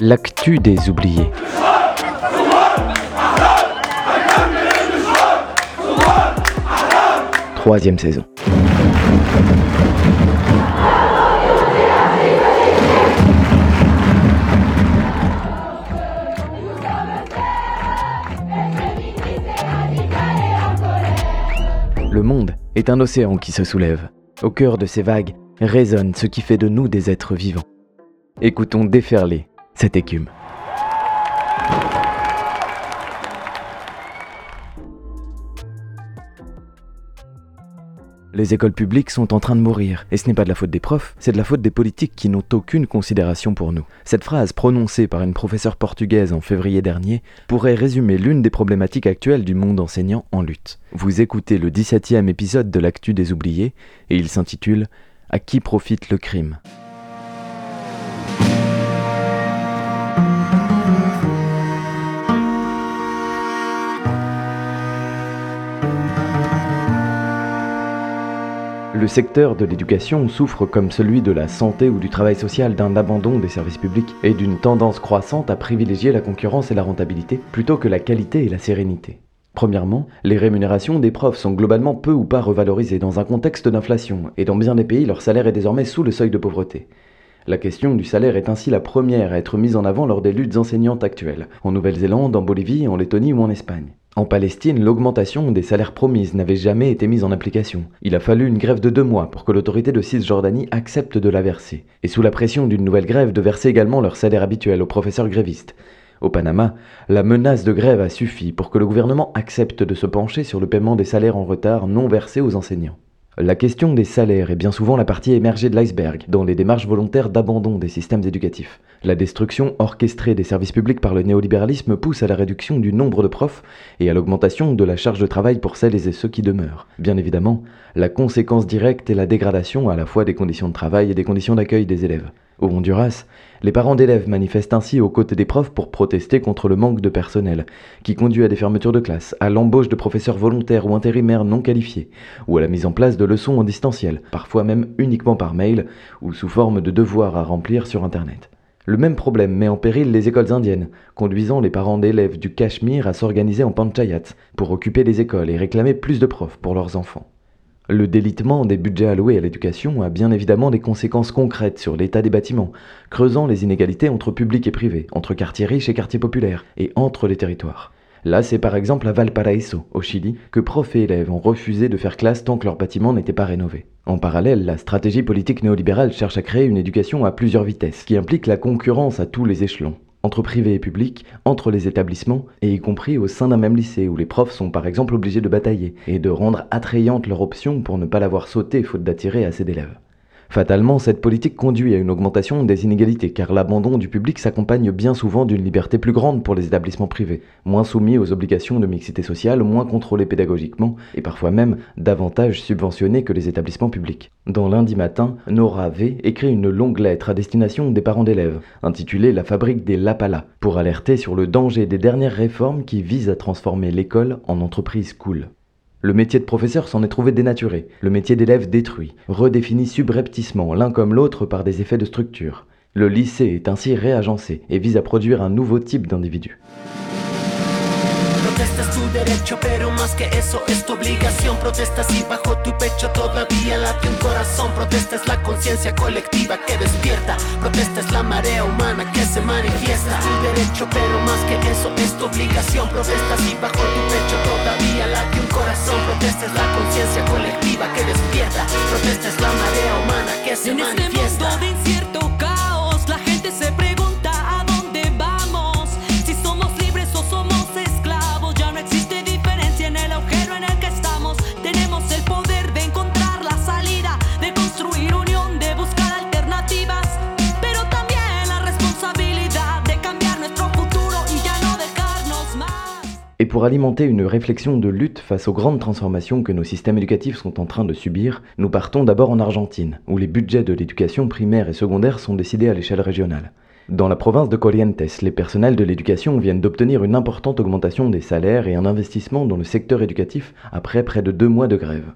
L'actu des oubliés. Troisième saison. Monde est un océan qui se soulève. Au cœur de ces vagues résonne ce qui fait de nous des êtres vivants. Écoutons déferler cette écume. Les écoles publiques sont en train de mourir, et ce n'est pas de la faute des profs, c'est de la faute des politiques qui n'ont aucune considération pour nous. Cette phrase, prononcée par une professeure portugaise en février dernier, pourrait résumer l'une des problématiques actuelles du monde enseignant en lutte. Vous écoutez le 17e épisode de l'actu des oubliés, et il s'intitule À qui profite le crime? Le secteur de l'éducation souffre comme celui de la santé ou du travail social d'un abandon des services publics et d'une tendance croissante à privilégier la concurrence et la rentabilité plutôt que la qualité et la sérénité. Premièrement, les rémunérations des profs sont globalement peu ou pas revalorisées dans un contexte d'inflation, et dans bien des pays, leur salaire est désormais sous le seuil de pauvreté. La question du salaire est ainsi la première à être mise en avant lors des luttes enseignantes actuelles, en Nouvelle-Zélande, en Bolivie, en Lettonie ou en Espagne. En Palestine, l'augmentation des salaires promises n'avait jamais été mise en application. Il a fallu une grève de deux mois pour que l'autorité de Cisjordanie accepte de la verser. Et sous la pression d'une nouvelle grève, de verser également leur salaire habituel aux professeurs grévistes. Au Panama, la menace de grève a suffi pour que le gouvernement accepte de se pencher sur le paiement des salaires en retard non versés aux enseignants. La question des salaires est bien souvent la partie émergée de l'iceberg dans les démarches volontaires d'abandon des systèmes éducatifs. La destruction orchestrée des services publics par le néolibéralisme pousse à la réduction du nombre de profs et à l'augmentation de la charge de travail pour celles et ceux qui demeurent. Bien évidemment, la conséquence directe est la dégradation à la fois des conditions de travail et des conditions d'accueil des élèves. Au Honduras, les parents d'élèves manifestent ainsi aux côtés des profs pour protester contre le manque de personnel, qui conduit à des fermetures de classe, à l'embauche de professeurs volontaires ou intérimaires non qualifiés, ou à la mise en place de leçons en distanciel, parfois même uniquement par mail ou sous forme de devoirs à remplir sur Internet. Le même problème met en péril les écoles indiennes, conduisant les parents d'élèves du Cachemire à s'organiser en panchayat pour occuper les écoles et réclamer plus de profs pour leurs enfants. Le délitement des budgets alloués à l'éducation a bien évidemment des conséquences concrètes sur l'état des bâtiments, creusant les inégalités entre public et privé, entre quartiers riches et quartiers populaires, et entre les territoires. Là, c'est par exemple à Valparaiso, au Chili, que profs et élèves ont refusé de faire classe tant que leur bâtiment n'était pas rénové. En parallèle, la stratégie politique néolibérale cherche à créer une éducation à plusieurs vitesses, qui implique la concurrence à tous les échelons entre privé et public, entre les établissements, et y compris au sein d'un même lycée, où les profs sont par exemple obligés de batailler, et de rendre attrayante leur option pour ne pas l'avoir sautée faute d'attirer assez d'élèves. Fatalement, cette politique conduit à une augmentation des inégalités, car l'abandon du public s'accompagne bien souvent d'une liberté plus grande pour les établissements privés, moins soumis aux obligations de mixité sociale, moins contrôlés pédagogiquement, et parfois même davantage subventionnés que les établissements publics. Dans lundi matin, Nora V écrit une longue lettre à destination des parents d'élèves, intitulée La fabrique des Lapala, pour alerter sur le danger des dernières réformes qui visent à transformer l'école en entreprise cool. Le métier de professeur s'en est trouvé dénaturé, le métier d'élève détruit, redéfini subrepticement l'un comme l'autre par des effets de structure. Le lycée est ainsi réagencé et vise à produire un nouveau type d'individu. Protesta es tu derecho, pero más que eso es tu obligación. Protesta si bajo tu pecho todavía late un corazón. Protesta es la conciencia colectiva que despierta. Protesta es la marea humana que se manifiesta. Tu derecho, pero más que eso es tu obligación. Protesta si bajo tu pecho todavía late un corazón. Protesta es la conciencia colectiva que despierta. Protesta es la marea humana que se este manifiesta. Pour alimenter une réflexion de lutte face aux grandes transformations que nos systèmes éducatifs sont en train de subir, nous partons d'abord en Argentine, où les budgets de l'éducation primaire et secondaire sont décidés à l'échelle régionale. Dans la province de Corrientes, les personnels de l'éducation viennent d'obtenir une importante augmentation des salaires et un investissement dans le secteur éducatif après près de deux mois de grève.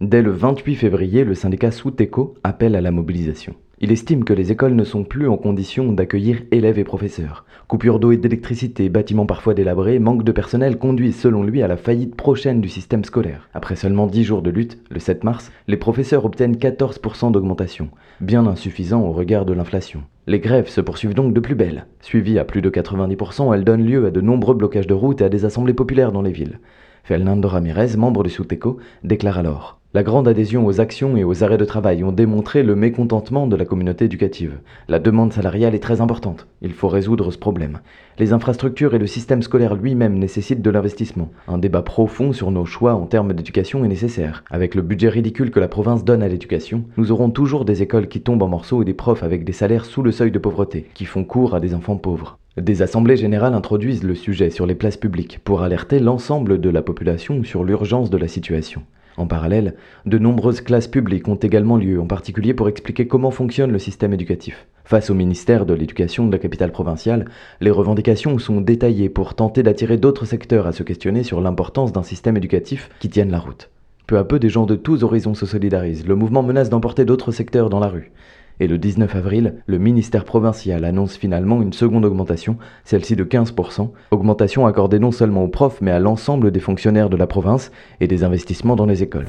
Dès le 28 février, le syndicat Souteco appelle à la mobilisation. Il estime que les écoles ne sont plus en condition d'accueillir élèves et professeurs. Coupure d'eau et d'électricité, bâtiments parfois délabrés, manque de personnel conduisent selon lui à la faillite prochaine du système scolaire. Après seulement 10 jours de lutte, le 7 mars, les professeurs obtiennent 14% d'augmentation, bien insuffisant au regard de l'inflation. Les grèves se poursuivent donc de plus belle. Suivies à plus de 90%, elles donnent lieu à de nombreux blocages de routes et à des assemblées populaires dans les villes. Fernando Ramirez, membre du Souteco, déclare alors La grande adhésion aux actions et aux arrêts de travail ont démontré le mécontentement de la communauté éducative. La demande salariale est très importante. Il faut résoudre ce problème. Les infrastructures et le système scolaire lui-même nécessitent de l'investissement. Un débat profond sur nos choix en termes d'éducation est nécessaire. Avec le budget ridicule que la province donne à l'éducation, nous aurons toujours des écoles qui tombent en morceaux et des profs avec des salaires sous le seuil de pauvreté, qui font cours à des enfants pauvres. Des assemblées générales introduisent le sujet sur les places publiques pour alerter l'ensemble de la population sur l'urgence de la situation. En parallèle, de nombreuses classes publiques ont également lieu, en particulier pour expliquer comment fonctionne le système éducatif. Face au ministère de l'Éducation de la capitale provinciale, les revendications sont détaillées pour tenter d'attirer d'autres secteurs à se questionner sur l'importance d'un système éducatif qui tienne la route. Peu à peu, des gens de tous horizons se solidarisent. Le mouvement menace d'emporter d'autres secteurs dans la rue. Et le 19 avril, le ministère provincial annonce finalement une seconde augmentation, celle-ci de 15%, augmentation accordée non seulement aux profs mais à l'ensemble des fonctionnaires de la province et des investissements dans les écoles.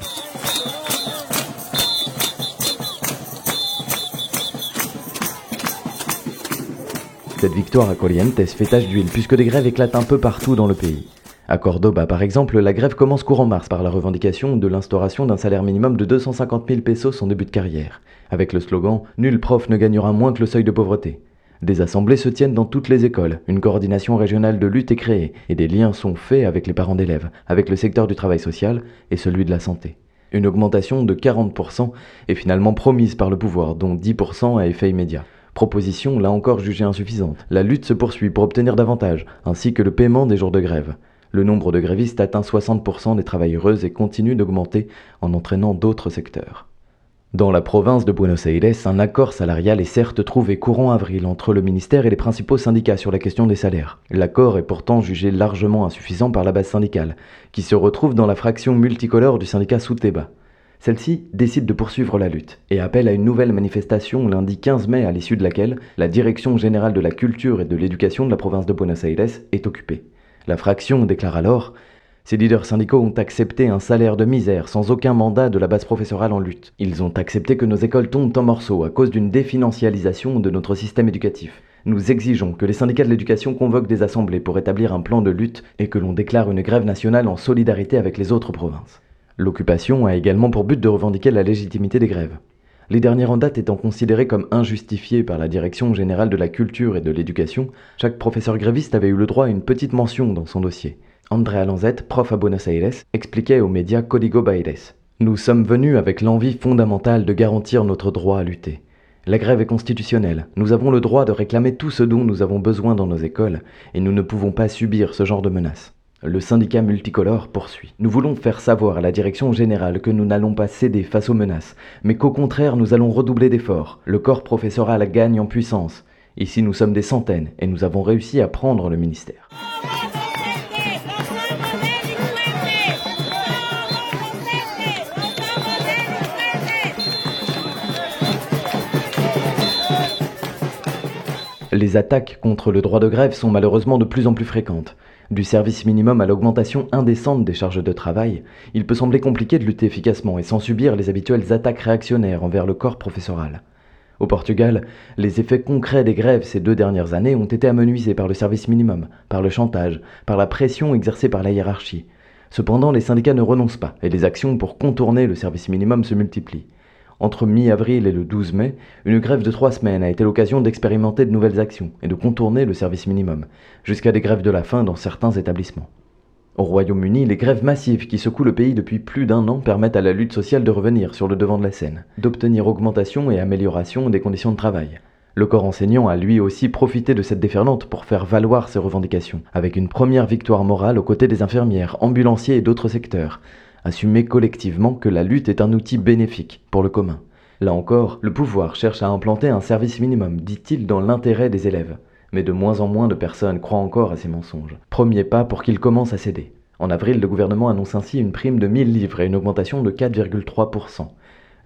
Cette victoire à Corrientes fait tache d'huile puisque des grèves éclatent un peu partout dans le pays. À Cordoba, par exemple, la grève commence courant mars par la revendication de l'instauration d'un salaire minimum de 250 000 pesos en début de carrière, avec le slogan Nul prof ne gagnera moins que le seuil de pauvreté. Des assemblées se tiennent dans toutes les écoles, une coordination régionale de lutte est créée, et des liens sont faits avec les parents d'élèves, avec le secteur du travail social et celui de la santé. Une augmentation de 40% est finalement promise par le pouvoir, dont 10% à effet immédiat. Proposition là encore jugée insuffisante. La lutte se poursuit pour obtenir davantage, ainsi que le paiement des jours de grève. Le nombre de grévistes atteint 60% des travailleuses et continue d'augmenter en entraînant d'autres secteurs. Dans la province de Buenos Aires, un accord salarial est certes trouvé courant avril entre le ministère et les principaux syndicats sur la question des salaires. L'accord est pourtant jugé largement insuffisant par la base syndicale, qui se retrouve dans la fraction multicolore du syndicat Souteba. Celle-ci décide de poursuivre la lutte et appelle à une nouvelle manifestation lundi 15 mai à l'issue de laquelle la Direction générale de la culture et de l'éducation de la province de Buenos Aires est occupée. La fraction déclare alors Ces leaders syndicaux ont accepté un salaire de misère sans aucun mandat de la base professorale en lutte. Ils ont accepté que nos écoles tombent en morceaux à cause d'une définancialisation de notre système éducatif. Nous exigeons que les syndicats de l'éducation convoquent des assemblées pour établir un plan de lutte et que l'on déclare une grève nationale en solidarité avec les autres provinces. L'occupation a également pour but de revendiquer la légitimité des grèves. Les dernières en date étant considérées comme injustifiées par la Direction générale de la culture et de l'éducation, chaque professeur gréviste avait eu le droit à une petite mention dans son dossier. Andrea Lanzette, prof à Buenos Aires, expliquait aux médias Código Baires Nous sommes venus avec l'envie fondamentale de garantir notre droit à lutter. La grève est constitutionnelle. Nous avons le droit de réclamer tout ce dont nous avons besoin dans nos écoles, et nous ne pouvons pas subir ce genre de menaces. Le syndicat multicolore poursuit. Nous voulons faire savoir à la direction générale que nous n'allons pas céder face aux menaces, mais qu'au contraire nous allons redoubler d'efforts. Le corps professoral gagne en puissance. Ici nous sommes des centaines et nous avons réussi à prendre le ministère. Les attaques contre le droit de grève sont malheureusement de plus en plus fréquentes. Du service minimum à l'augmentation indécente des charges de travail, il peut sembler compliqué de lutter efficacement et sans subir les habituelles attaques réactionnaires envers le corps professoral. Au Portugal, les effets concrets des grèves ces deux dernières années ont été amenuisés par le service minimum, par le chantage, par la pression exercée par la hiérarchie. Cependant, les syndicats ne renoncent pas et les actions pour contourner le service minimum se multiplient. Entre mi-avril et le 12 mai, une grève de trois semaines a été l'occasion d'expérimenter de nouvelles actions et de contourner le service minimum, jusqu'à des grèves de la faim dans certains établissements. Au Royaume-Uni, les grèves massives qui secouent le pays depuis plus d'un an permettent à la lutte sociale de revenir sur le devant de la scène, d'obtenir augmentation et amélioration des conditions de travail. Le corps enseignant a lui aussi profité de cette déferlante pour faire valoir ses revendications, avec une première victoire morale aux côtés des infirmières, ambulanciers et d'autres secteurs, assumer collectivement que la lutte est un outil bénéfique pour le commun. Là encore, le pouvoir cherche à implanter un service minimum, dit-il, dans l'intérêt des élèves. Mais de moins en moins de personnes croient encore à ces mensonges. Premier pas pour qu'ils commencent à céder. En avril, le gouvernement annonce ainsi une prime de 1000 livres et une augmentation de 4,3%.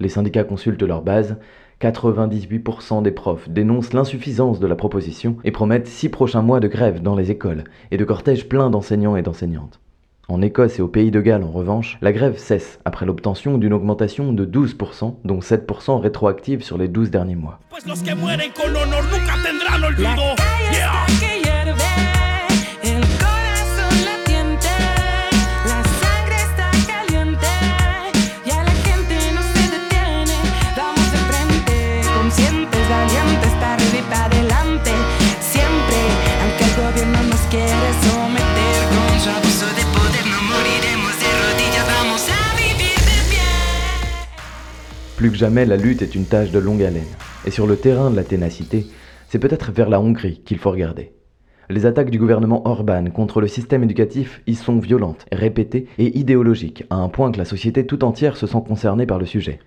Les syndicats consultent leur base. 98% des profs dénoncent l'insuffisance de la proposition et promettent six prochains mois de grève dans les écoles et de cortèges pleins d'enseignants et d'enseignantes. En Écosse et au pays de Galles, en revanche, la grève cesse après l'obtention d'une augmentation de 12%, dont 7% rétroactive sur les 12 derniers mois. Plus que jamais, la lutte est une tâche de longue haleine. Et sur le terrain de la ténacité, c'est peut-être vers la Hongrie qu'il faut regarder. Les attaques du gouvernement Orban contre le système éducatif y sont violentes, répétées et idéologiques, à un point que la société tout entière se sent concernée par le sujet.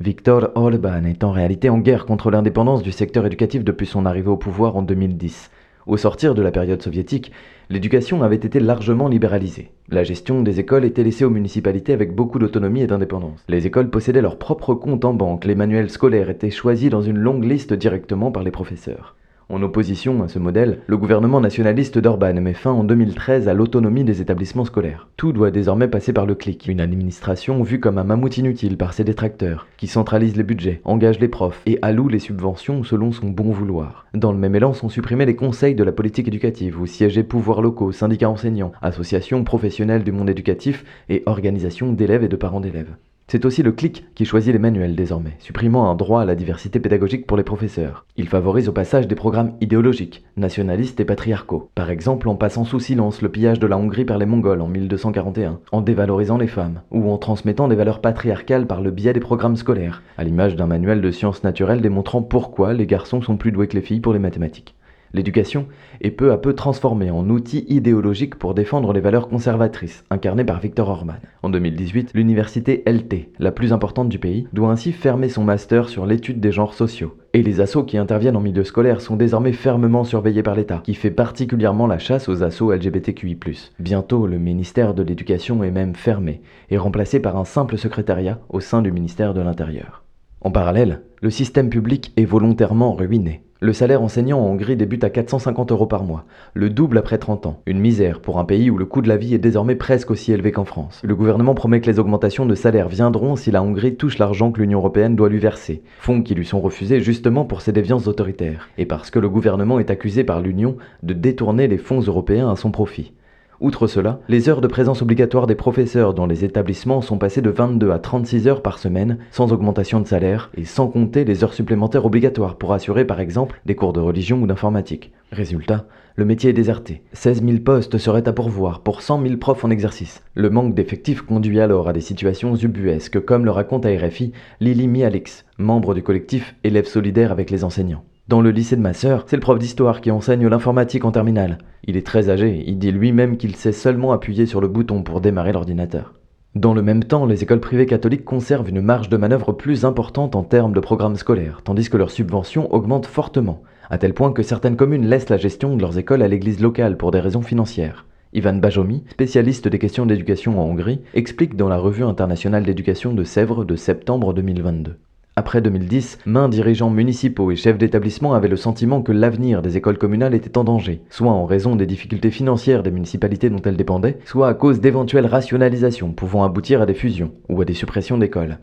Viktor Orban est en réalité en guerre contre l'indépendance du secteur éducatif depuis son arrivée au pouvoir en 2010. Au sortir de la période soviétique, l'éducation avait été largement libéralisée. La gestion des écoles était laissée aux municipalités avec beaucoup d'autonomie et d'indépendance. Les écoles possédaient leur propre compte en banque, les manuels scolaires étaient choisis dans une longue liste directement par les professeurs. En opposition à ce modèle, le gouvernement nationaliste d'Orban met fin en 2013 à l'autonomie des établissements scolaires. Tout doit désormais passer par le clic, une administration vue comme un mammouth inutile par ses détracteurs, qui centralise les budgets, engage les profs et alloue les subventions selon son bon vouloir. Dans le même élan sont supprimés les conseils de la politique éducative où siégeaient pouvoirs locaux, syndicats enseignants, associations professionnelles du monde éducatif et organisations d'élèves et de parents d'élèves. C'est aussi le CLIC qui choisit les manuels désormais, supprimant un droit à la diversité pédagogique pour les professeurs. Il favorise au passage des programmes idéologiques, nationalistes et patriarcaux. Par exemple en passant sous silence le pillage de la Hongrie par les Mongols en 1241, en dévalorisant les femmes, ou en transmettant des valeurs patriarcales par le biais des programmes scolaires, à l'image d'un manuel de sciences naturelles démontrant pourquoi les garçons sont plus doués que les filles pour les mathématiques. L'éducation est peu à peu transformée en outil idéologique pour défendre les valeurs conservatrices, incarnées par Viktor Orban. En 2018, l'université LT, la plus importante du pays, doit ainsi fermer son master sur l'étude des genres sociaux. Et les assauts qui interviennent en milieu scolaire sont désormais fermement surveillés par l'État, qui fait particulièrement la chasse aux assauts LGBTQI+. Bientôt, le ministère de l'Éducation est même fermé et remplacé par un simple secrétariat au sein du ministère de l'Intérieur. En parallèle, le système public est volontairement ruiné. Le salaire enseignant en Hongrie débute à 450 euros par mois, le double après 30 ans. Une misère pour un pays où le coût de la vie est désormais presque aussi élevé qu'en France. Le gouvernement promet que les augmentations de salaire viendront si la Hongrie touche l'argent que l'Union européenne doit lui verser, fonds qui lui sont refusés justement pour ses déviances autoritaires, et parce que le gouvernement est accusé par l'Union de détourner les fonds européens à son profit. Outre cela, les heures de présence obligatoire des professeurs dans les établissements sont passées de 22 à 36 heures par semaine, sans augmentation de salaire, et sans compter les heures supplémentaires obligatoires pour assurer par exemple des cours de religion ou d'informatique. Résultat, le métier est déserté. 16 000 postes seraient à pourvoir pour 100 000 profs en exercice. Le manque d'effectifs conduit alors à des situations ubuesques, comme le raconte à RFI Lily Mialix, membre du collectif Élèves solidaires avec les enseignants. Dans le lycée de ma sœur, c'est le prof d'histoire qui enseigne l'informatique en terminale. Il est très âgé, il dit lui-même qu'il sait seulement appuyer sur le bouton pour démarrer l'ordinateur. Dans le même temps, les écoles privées catholiques conservent une marge de manœuvre plus importante en termes de programmes scolaires, tandis que leurs subventions augmentent fortement, à tel point que certaines communes laissent la gestion de leurs écoles à l'église locale pour des raisons financières. Ivan Bajomi, spécialiste des questions d'éducation en Hongrie, explique dans la Revue internationale d'éducation de Sèvres de septembre 2022. Après 2010, maints dirigeants municipaux et chefs d'établissement avaient le sentiment que l'avenir des écoles communales était en danger, soit en raison des difficultés financières des municipalités dont elles dépendaient, soit à cause d'éventuelles rationalisations pouvant aboutir à des fusions ou à des suppressions d'écoles.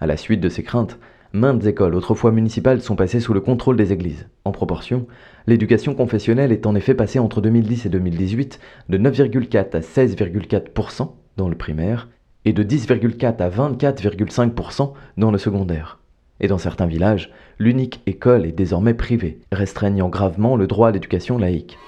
À la suite de ces craintes, maintes écoles autrefois municipales sont passées sous le contrôle des églises. En proportion, l'éducation confessionnelle est en effet passée entre 2010 et 2018 de 9,4 à 16,4% dans le primaire et de 10,4 à 24,5% dans le secondaire. Et dans certains villages, l'unique école est désormais privée, restreignant gravement le droit à l'éducation laïque.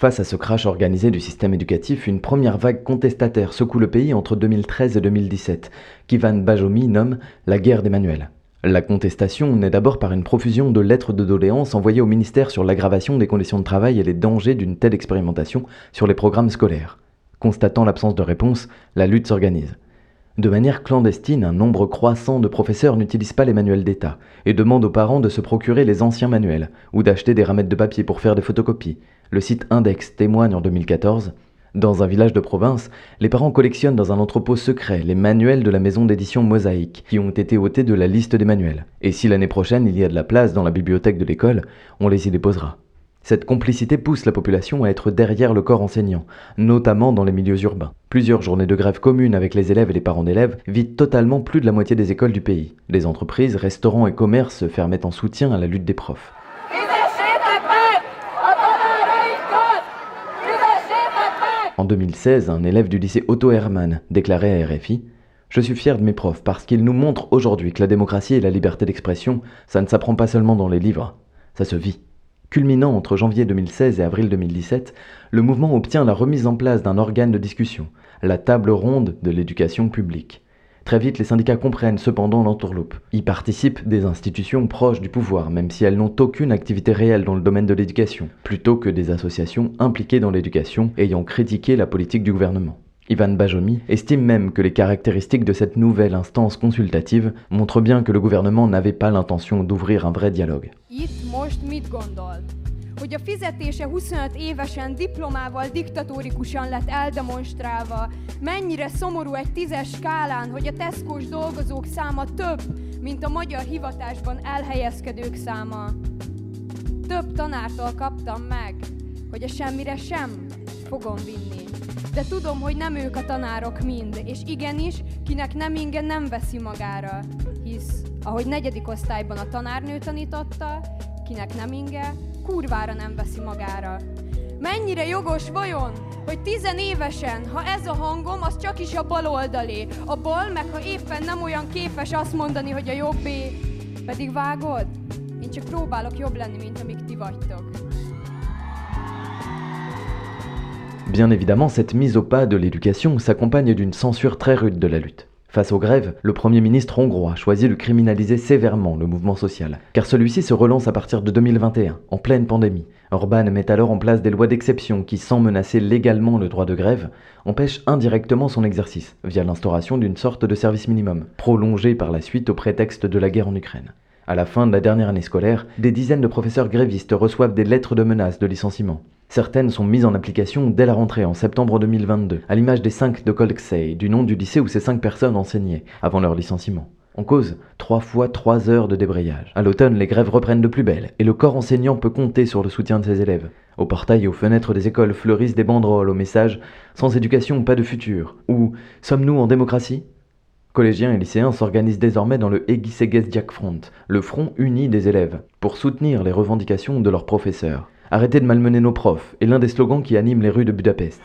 Face à ce crash organisé du système éducatif, une première vague contestataire secoue le pays entre 2013 et 2017, qu'Ivan Bajomi nomme la guerre des manuels. La contestation naît d'abord par une profusion de lettres de doléances envoyées au ministère sur l'aggravation des conditions de travail et les dangers d'une telle expérimentation sur les programmes scolaires. Constatant l'absence de réponse, la lutte s'organise. De manière clandestine, un nombre croissant de professeurs n'utilisent pas les manuels d'État et demandent aux parents de se procurer les anciens manuels ou d'acheter des ramettes de papier pour faire des photocopies. Le site Index témoigne en 2014 dans un village de province, les parents collectionnent dans un entrepôt secret les manuels de la maison d'édition Mosaïque, qui ont été ôtés de la liste des manuels. Et si l'année prochaine il y a de la place dans la bibliothèque de l'école, on les y déposera. Cette complicité pousse la population à être derrière le corps enseignant, notamment dans les milieux urbains. Plusieurs journées de grève communes avec les élèves et les parents d'élèves vident totalement plus de la moitié des écoles du pays. Les entreprises, restaurants et commerces fermaient en soutien à la lutte des profs. En 2016, un élève du lycée Otto Hermann déclarait à RFI Je suis fier de mes profs parce qu'ils nous montrent aujourd'hui que la démocratie et la liberté d'expression, ça ne s'apprend pas seulement dans les livres, ça se vit. Culminant entre janvier 2016 et avril 2017, le mouvement obtient la remise en place d'un organe de discussion, la table ronde de l'éducation publique. Très vite, les syndicats comprennent cependant l'entourloupe. Y participent des institutions proches du pouvoir, même si elles n'ont aucune activité réelle dans le domaine de l'éducation, plutôt que des associations impliquées dans l'éducation ayant critiqué la politique du gouvernement. Ivan Bajomi estime même que les caractéristiques de cette nouvelle instance consultative montrent bien que le gouvernement n'avait pas l'intention d'ouvrir un vrai dialogue. Hogy a fizetése 25 évesen diplomával diktatórikusan lett eldemonstrálva, mennyire szomorú egy tízes skálán, hogy a teszkós dolgozók száma több, mint a magyar hivatásban elhelyezkedők száma. Több tanártól kaptam meg, hogy a semmire sem fogom vinni. De tudom, hogy nem ők a tanárok mind, és igenis, kinek nem inge nem veszi magára, hisz, ahogy negyedik osztályban a tanárnő tanította, kinek nem inge, kurvára nem veszi magára. Mennyire jogos vajon, hogy tizenévesen, ha ez a hangom, az csak is a bal oldalé. A bal, meg ha éppen nem olyan képes azt mondani, hogy a jobbé. Pedig vágod? Én csak próbálok jobb lenni, mint amik ti vagytok. Bien évidemment, cette mise au pas de l'éducation s'accompagne d'une censure très rude de la lutte. Face aux grèves, le Premier ministre hongrois choisit de criminaliser sévèrement le mouvement social, car celui-ci se relance à partir de 2021, en pleine pandémie. Orban met alors en place des lois d'exception qui, sans menacer légalement le droit de grève, empêchent indirectement son exercice, via l'instauration d'une sorte de service minimum, prolongé par la suite au prétexte de la guerre en Ukraine. À la fin de la dernière année scolaire, des dizaines de professeurs grévistes reçoivent des lettres de menaces de licenciement. Certaines sont mises en application dès la rentrée en septembre 2022, à l'image des 5 de Kolksey, du nom du lycée où ces 5 personnes enseignaient, avant leur licenciement. En cause, 3 fois 3 heures de débrayage. À l'automne, les grèves reprennent de plus belle, et le corps enseignant peut compter sur le soutien de ses élèves. Au portail et aux fenêtres des écoles fleurissent des banderoles au message Sans éducation, pas de futur, ou Sommes-nous en démocratie Collégiens et lycéens s'organisent désormais dans le Jack Front, le front uni des élèves, pour soutenir les revendications de leurs professeurs. Arrêtez de malmener nos profs est l'un des slogans qui animent les rues de Budapest.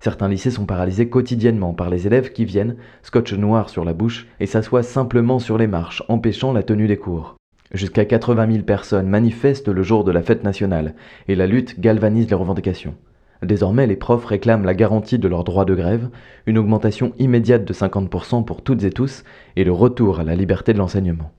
Certains lycées sont paralysés quotidiennement par les élèves qui viennent, scotch noir sur la bouche, et s'assoient simplement sur les marches, empêchant la tenue des cours. Jusqu'à 80 000 personnes manifestent le jour de la fête nationale, et la lutte galvanise les revendications. Désormais, les profs réclament la garantie de leur droit de grève, une augmentation immédiate de 50% pour toutes et tous, et le retour à la liberté de l'enseignement.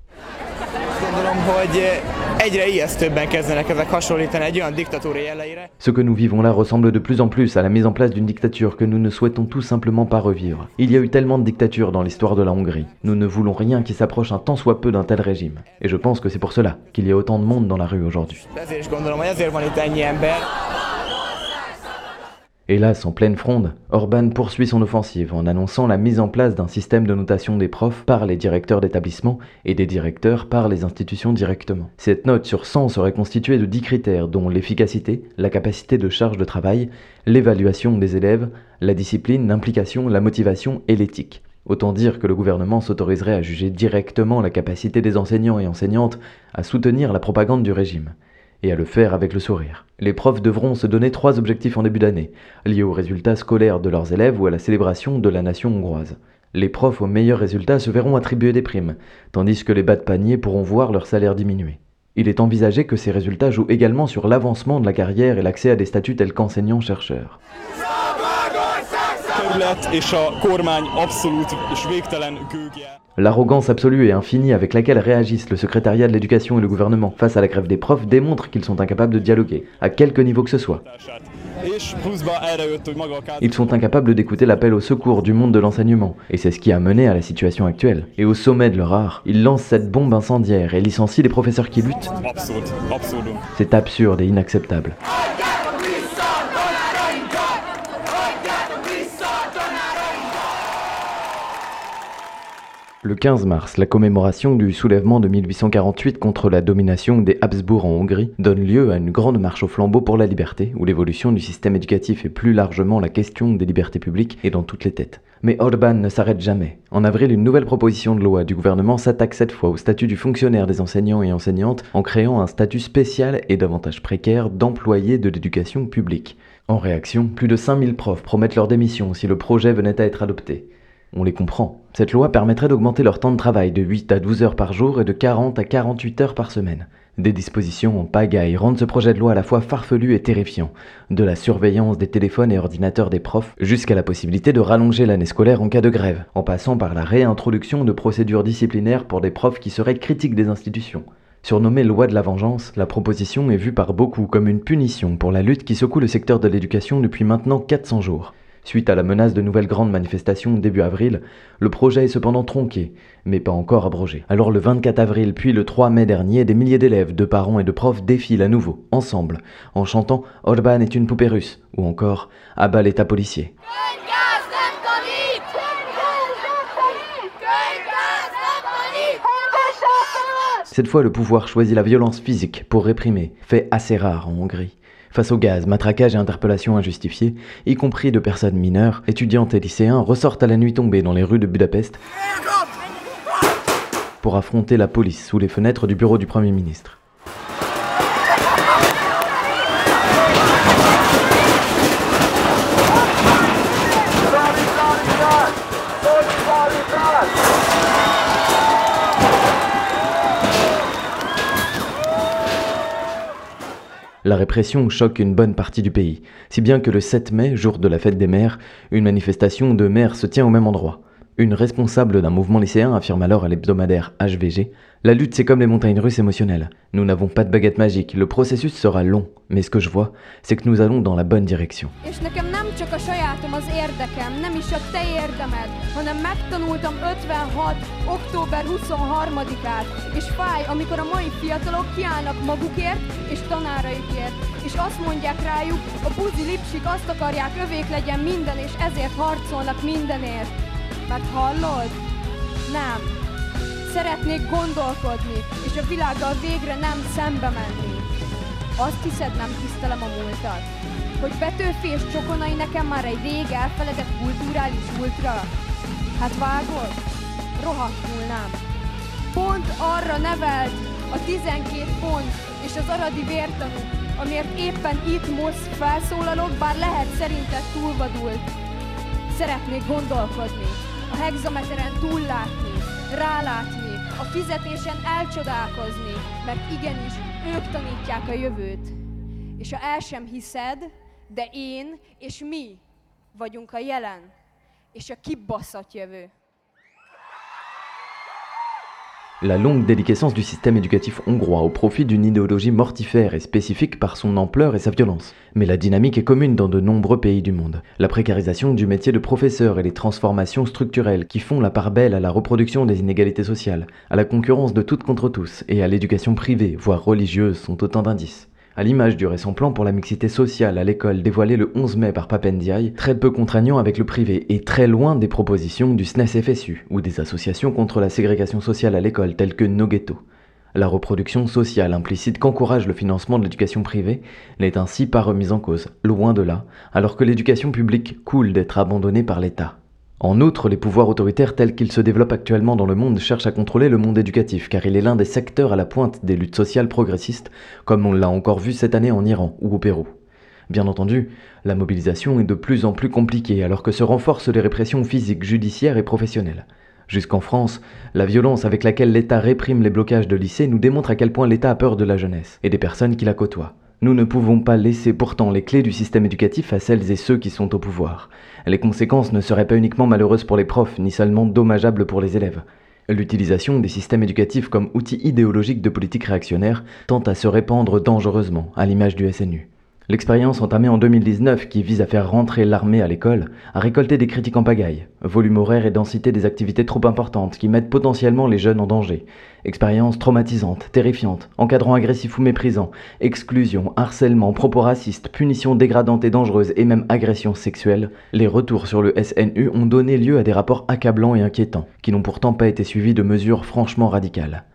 Ce que nous vivons là ressemble de plus en plus à la mise en place d'une dictature que nous ne souhaitons tout simplement pas revivre. Il y a eu tellement de dictatures dans l'histoire de la Hongrie. Nous ne voulons rien qui s'approche un tant soit peu d'un tel régime. Et je pense que c'est pour cela qu'il y a autant de monde dans la rue aujourd'hui. Hélas, en pleine fronde, Orban poursuit son offensive en annonçant la mise en place d'un système de notation des profs par les directeurs d'établissement et des directeurs par les institutions directement. Cette note sur 100 serait constituée de 10 critères dont l'efficacité, la capacité de charge de travail, l'évaluation des élèves, la discipline, l'implication, la motivation et l'éthique. Autant dire que le gouvernement s'autoriserait à juger directement la capacité des enseignants et enseignantes à soutenir la propagande du régime et à le faire avec le sourire. Les profs devront se donner trois objectifs en début d'année, liés aux résultats scolaires de leurs élèves ou à la célébration de la nation hongroise. Les profs aux meilleurs résultats se verront attribuer des primes, tandis que les bas de panier pourront voir leur salaire diminuer. Il est envisagé que ces résultats jouent également sur l'avancement de la carrière et l'accès à des statuts tels L'arrogance absolue et infinie avec laquelle réagissent le secrétariat de l'éducation et le gouvernement face à la grève des profs démontre qu'ils sont incapables de dialoguer, à quelque niveau que ce soit. Ils sont incapables d'écouter l'appel au secours du monde de l'enseignement, et c'est ce qui a mené à la situation actuelle. Et au sommet de leur art, ils lancent cette bombe incendiaire et licencient les professeurs qui luttent. C'est absurde et inacceptable. Le 15 mars, la commémoration du soulèvement de 1848 contre la domination des Habsbourg en Hongrie donne lieu à une grande marche au flambeau pour la liberté, où l'évolution du système éducatif et plus largement la question des libertés publiques est dans toutes les têtes. Mais Orban ne s'arrête jamais. En avril, une nouvelle proposition de loi du gouvernement s'attaque cette fois au statut du fonctionnaire des enseignants et enseignantes en créant un statut spécial et davantage précaire d'employés de l'éducation publique. En réaction, plus de 5000 profs promettent leur démission si le projet venait à être adopté. On les comprend. Cette loi permettrait d'augmenter leur temps de travail de 8 à 12 heures par jour et de 40 à 48 heures par semaine. Des dispositions en pagaille rendent ce projet de loi à la fois farfelu et terrifiant, de la surveillance des téléphones et ordinateurs des profs jusqu'à la possibilité de rallonger l'année scolaire en cas de grève, en passant par la réintroduction de procédures disciplinaires pour des profs qui seraient critiques des institutions. Surnommée loi de la vengeance, la proposition est vue par beaucoup comme une punition pour la lutte qui secoue le secteur de l'éducation depuis maintenant 400 jours. Suite à la menace de nouvelles grandes manifestations début avril, le projet est cependant tronqué, mais pas encore abrogé. Alors le 24 avril puis le 3 mai dernier, des milliers d'élèves, de parents et de profs défilent à nouveau, ensemble, en chantant Orban est une poupée russe, ou encore Abat l'État policier. Cette fois, le pouvoir choisit la violence physique pour réprimer, fait assez rare en Hongrie. Face au gaz, matraquage et interpellations injustifiées, y compris de personnes mineures, étudiantes et lycéens ressortent à la nuit tombée dans les rues de Budapest pour affronter la police sous les fenêtres du bureau du Premier ministre. La répression choque une bonne partie du pays, si bien que le 7 mai, jour de la fête des mères, une manifestation de mères se tient au même endroit. Une responsable d'un mouvement lycéen affirme alors à l'hebdomadaire HVG La lutte, c'est comme les montagnes russes émotionnelles. Nous n'avons pas de baguette magique, le processus sera long, mais ce que je vois, c'est que nous allons dans la bonne direction. mert hallod? Nem. Szeretnék gondolkodni, és a világgal végre nem szembe menni. Azt hiszed, nem tisztelem a múltat? Hogy Petőfi és Csokonai nekem már egy rég elfeledett kulturális ultra? Hát vágod? Rohadtul nem. Pont arra nevelt a 12 pont és az aradi vértanú, amiért éppen itt most felszólalok, bár lehet szerinted túlvadult. Szeretnék gondolkodni a hexameteren túllátni, rálátni, a fizetésen elcsodálkozni, mert igenis ők tanítják a jövőt. És ha el sem hiszed, de én és mi vagyunk a jelen, és a kibaszott jövő. La longue déliquescence du système éducatif hongrois au profit d'une idéologie mortifère et spécifique par son ampleur et sa violence. Mais la dynamique est commune dans de nombreux pays du monde. La précarisation du métier de professeur et les transformations structurelles qui font la part belle à la reproduction des inégalités sociales, à la concurrence de toutes contre tous et à l'éducation privée, voire religieuse, sont autant d'indices. À l'image du récent plan pour la mixité sociale à l'école dévoilé le 11 mai par Papendiaï, très peu contraignant avec le privé et très loin des propositions du SNES-FSU ou des associations contre la ségrégation sociale à l'école telles que No Ghetto. La reproduction sociale implicite qu'encourage le financement de l'éducation privée n'est ainsi pas remise en cause, loin de là, alors que l'éducation publique coule d'être abandonnée par l'État. En outre, les pouvoirs autoritaires tels qu'ils se développent actuellement dans le monde cherchent à contrôler le monde éducatif, car il est l'un des secteurs à la pointe des luttes sociales progressistes, comme on l'a encore vu cette année en Iran ou au Pérou. Bien entendu, la mobilisation est de plus en plus compliquée alors que se renforcent les répressions physiques, judiciaires et professionnelles. Jusqu'en France, la violence avec laquelle l'État réprime les blocages de lycées nous démontre à quel point l'État a peur de la jeunesse et des personnes qui la côtoient. Nous ne pouvons pas laisser pourtant les clés du système éducatif à celles et ceux qui sont au pouvoir. Les conséquences ne seraient pas uniquement malheureuses pour les profs, ni seulement dommageables pour les élèves. L'utilisation des systèmes éducatifs comme outil idéologique de politique réactionnaire tend à se répandre dangereusement, à l'image du SNU. L'expérience entamée en 2019, qui vise à faire rentrer l'armée à l'école, a récolté des critiques en pagaille. Volume horaire et densité des activités trop importantes qui mettent potentiellement les jeunes en danger. Expérience traumatisante, terrifiante, encadrant agressif ou méprisant, exclusion, harcèlement, propos racistes, punitions dégradantes et dangereuses et même agressions sexuelles. Les retours sur le SNU ont donné lieu à des rapports accablants et inquiétants, qui n'ont pourtant pas été suivis de mesures franchement radicales.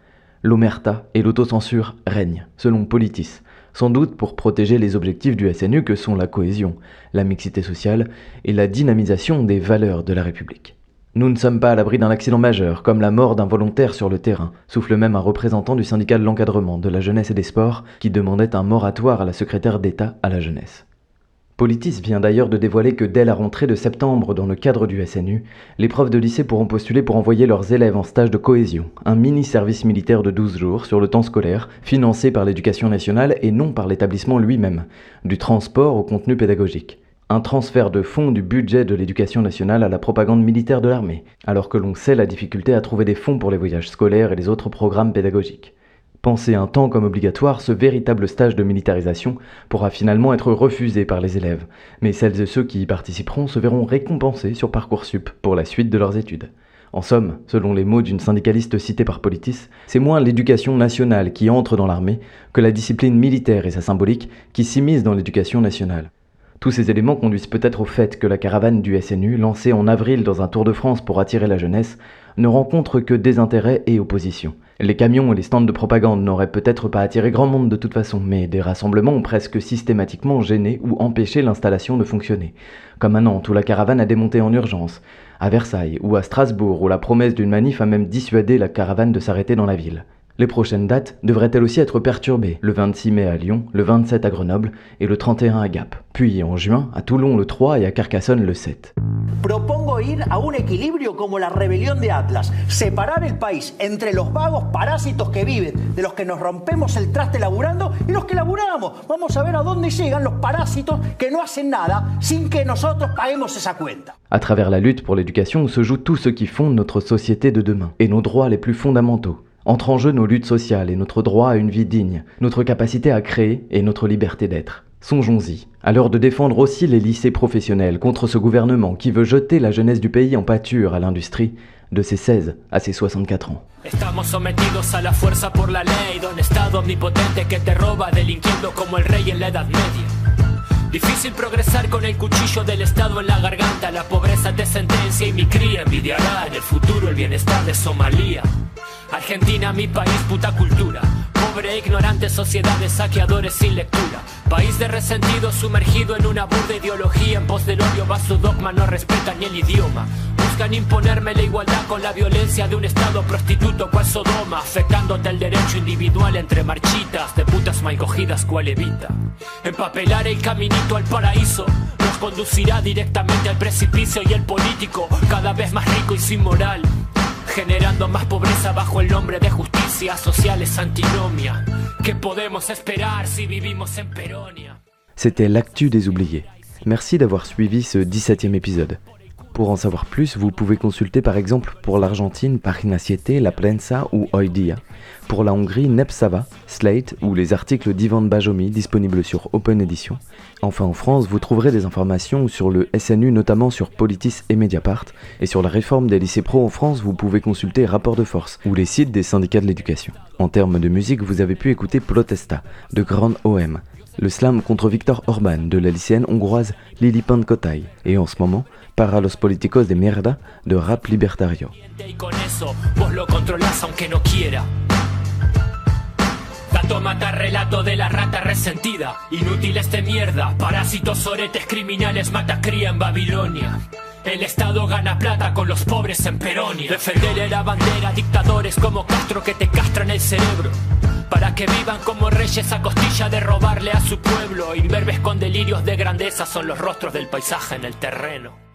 L'omerta et l'autocensure règnent, selon Politis sans doute pour protéger les objectifs du SNU que sont la cohésion, la mixité sociale et la dynamisation des valeurs de la République. Nous ne sommes pas à l'abri d'un accident majeur, comme la mort d'un volontaire sur le terrain, souffle même un représentant du syndicat de l'encadrement, de la jeunesse et des sports, qui demandait un moratoire à la secrétaire d'État à la jeunesse. Politis vient d'ailleurs de dévoiler que dès la rentrée de septembre, dans le cadre du SNU, les profs de lycée pourront postuler pour envoyer leurs élèves en stage de cohésion, un mini-service militaire de 12 jours sur le temps scolaire, financé par l'éducation nationale et non par l'établissement lui-même, du transport au contenu pédagogique. Un transfert de fonds du budget de l'éducation nationale à la propagande militaire de l'armée, alors que l'on sait la difficulté à trouver des fonds pour les voyages scolaires et les autres programmes pédagogiques. Penser un temps comme obligatoire, ce véritable stage de militarisation pourra finalement être refusé par les élèves, mais celles et ceux qui y participeront se verront récompensés sur Parcoursup pour la suite de leurs études. En somme, selon les mots d'une syndicaliste citée par Politis, c'est moins l'éducation nationale qui entre dans l'armée que la discipline militaire et sa symbolique qui s'immiscent dans l'éducation nationale. Tous ces éléments conduisent peut-être au fait que la caravane du SNU, lancée en avril dans un Tour de France pour attirer la jeunesse, ne rencontre que désintérêt et opposition. Les camions et les stands de propagande n'auraient peut-être pas attiré grand monde de toute façon, mais des rassemblements ont presque systématiquement gêné ou empêché l'installation de fonctionner. Comme à Nantes où la caravane a démonté en urgence, à Versailles ou à Strasbourg où la promesse d'une manif a même dissuadé la caravane de s'arrêter dans la ville. Les prochaines dates devraient elles aussi être perturbées, le 26 mai à Lyon, le 27 à Grenoble et le 31 à Gap. Puis en juin, à Toulon le 3 et à Carcassonne le 7. Propongo ir a un equilibrio como la rebelión de Atlas, separar el país entre los vagos parásitos que viven, de los que nos rompemos el traste laburando y los que laburamos. Vamos a ver a dónde llegan los parásitos que no hacen nada sin que nosotros paguemos esa cuenta. À travers la lutte pour l'éducation se joue tout ce qui fonde notre société de demain et nos droits les plus fondamentaux. Entre en jeu nos luttes sociales et notre droit à une vie digne, notre capacité à créer et notre liberté d'être. Songeons-y, à l'heure de défendre aussi les lycées professionnels contre ce gouvernement qui veut jeter la jeunesse du pays en pâture à l'industrie de ses 16 à ses 64 ans. Estamos sometidos a la fuerza por la ley, don Estado omnipotente que te roba delinquiendo como el rey en la Edad Media. Difícil progresar con el cuchillo del Estado en la garganta, la pobreza te sentencia y mi cría envidiará en el futuro el bienestar de Somalia. Argentina, mi país, puta cultura. Pobre, ignorante sociedad de saqueadores sin lectura. País de resentido sumergido en una burda ideología. En pos del odio va su dogma, no respeta ni el idioma. Buscan imponerme la igualdad con la violencia de un estado prostituto cual Sodoma. Afectándote el derecho individual entre marchitas de putas mal cogidas cual evita. Empapelar el caminito al paraíso nos conducirá directamente al precipicio y el político cada vez más rico y sin moral generando más pobreza bajo el nombre de justicia. C'était l'actu des oubliés. Merci d'avoir suivi ce 17e épisode. Pour en savoir plus, vous pouvez consulter par exemple pour l'Argentine Pagina Siete, La Prensa ou Hoy Dia, pour la Hongrie Nepsava, Slate ou les articles d'Ivan Bajomi disponibles sur Open Edition. Enfin en France, vous trouverez des informations sur le SNU notamment sur Politis et Mediapart, et sur la réforme des lycées pro en France, vous pouvez consulter Rapport de force ou les sites des syndicats de l'éducation. En termes de musique, vous avez pu écouter Protesta de Grand OM, le slam contre Victor Orban de la lycéenne hongroise Lili Pankotai, et en ce moment, Para los de mierda de Rap Libertario. Mata relato de la rata resentida. Inútil este mierda. Parásitos, soretes, criminales, mata cría en Babilonia. El Estado gana plata con los pobres en Peronia. Defender la bandera, dictadores como Castro que te castran el cerebro. Para que vivan como reyes a costilla de robarle a su pueblo. Inverbes con delirios de grandeza son los rostros del paisaje en el terreno.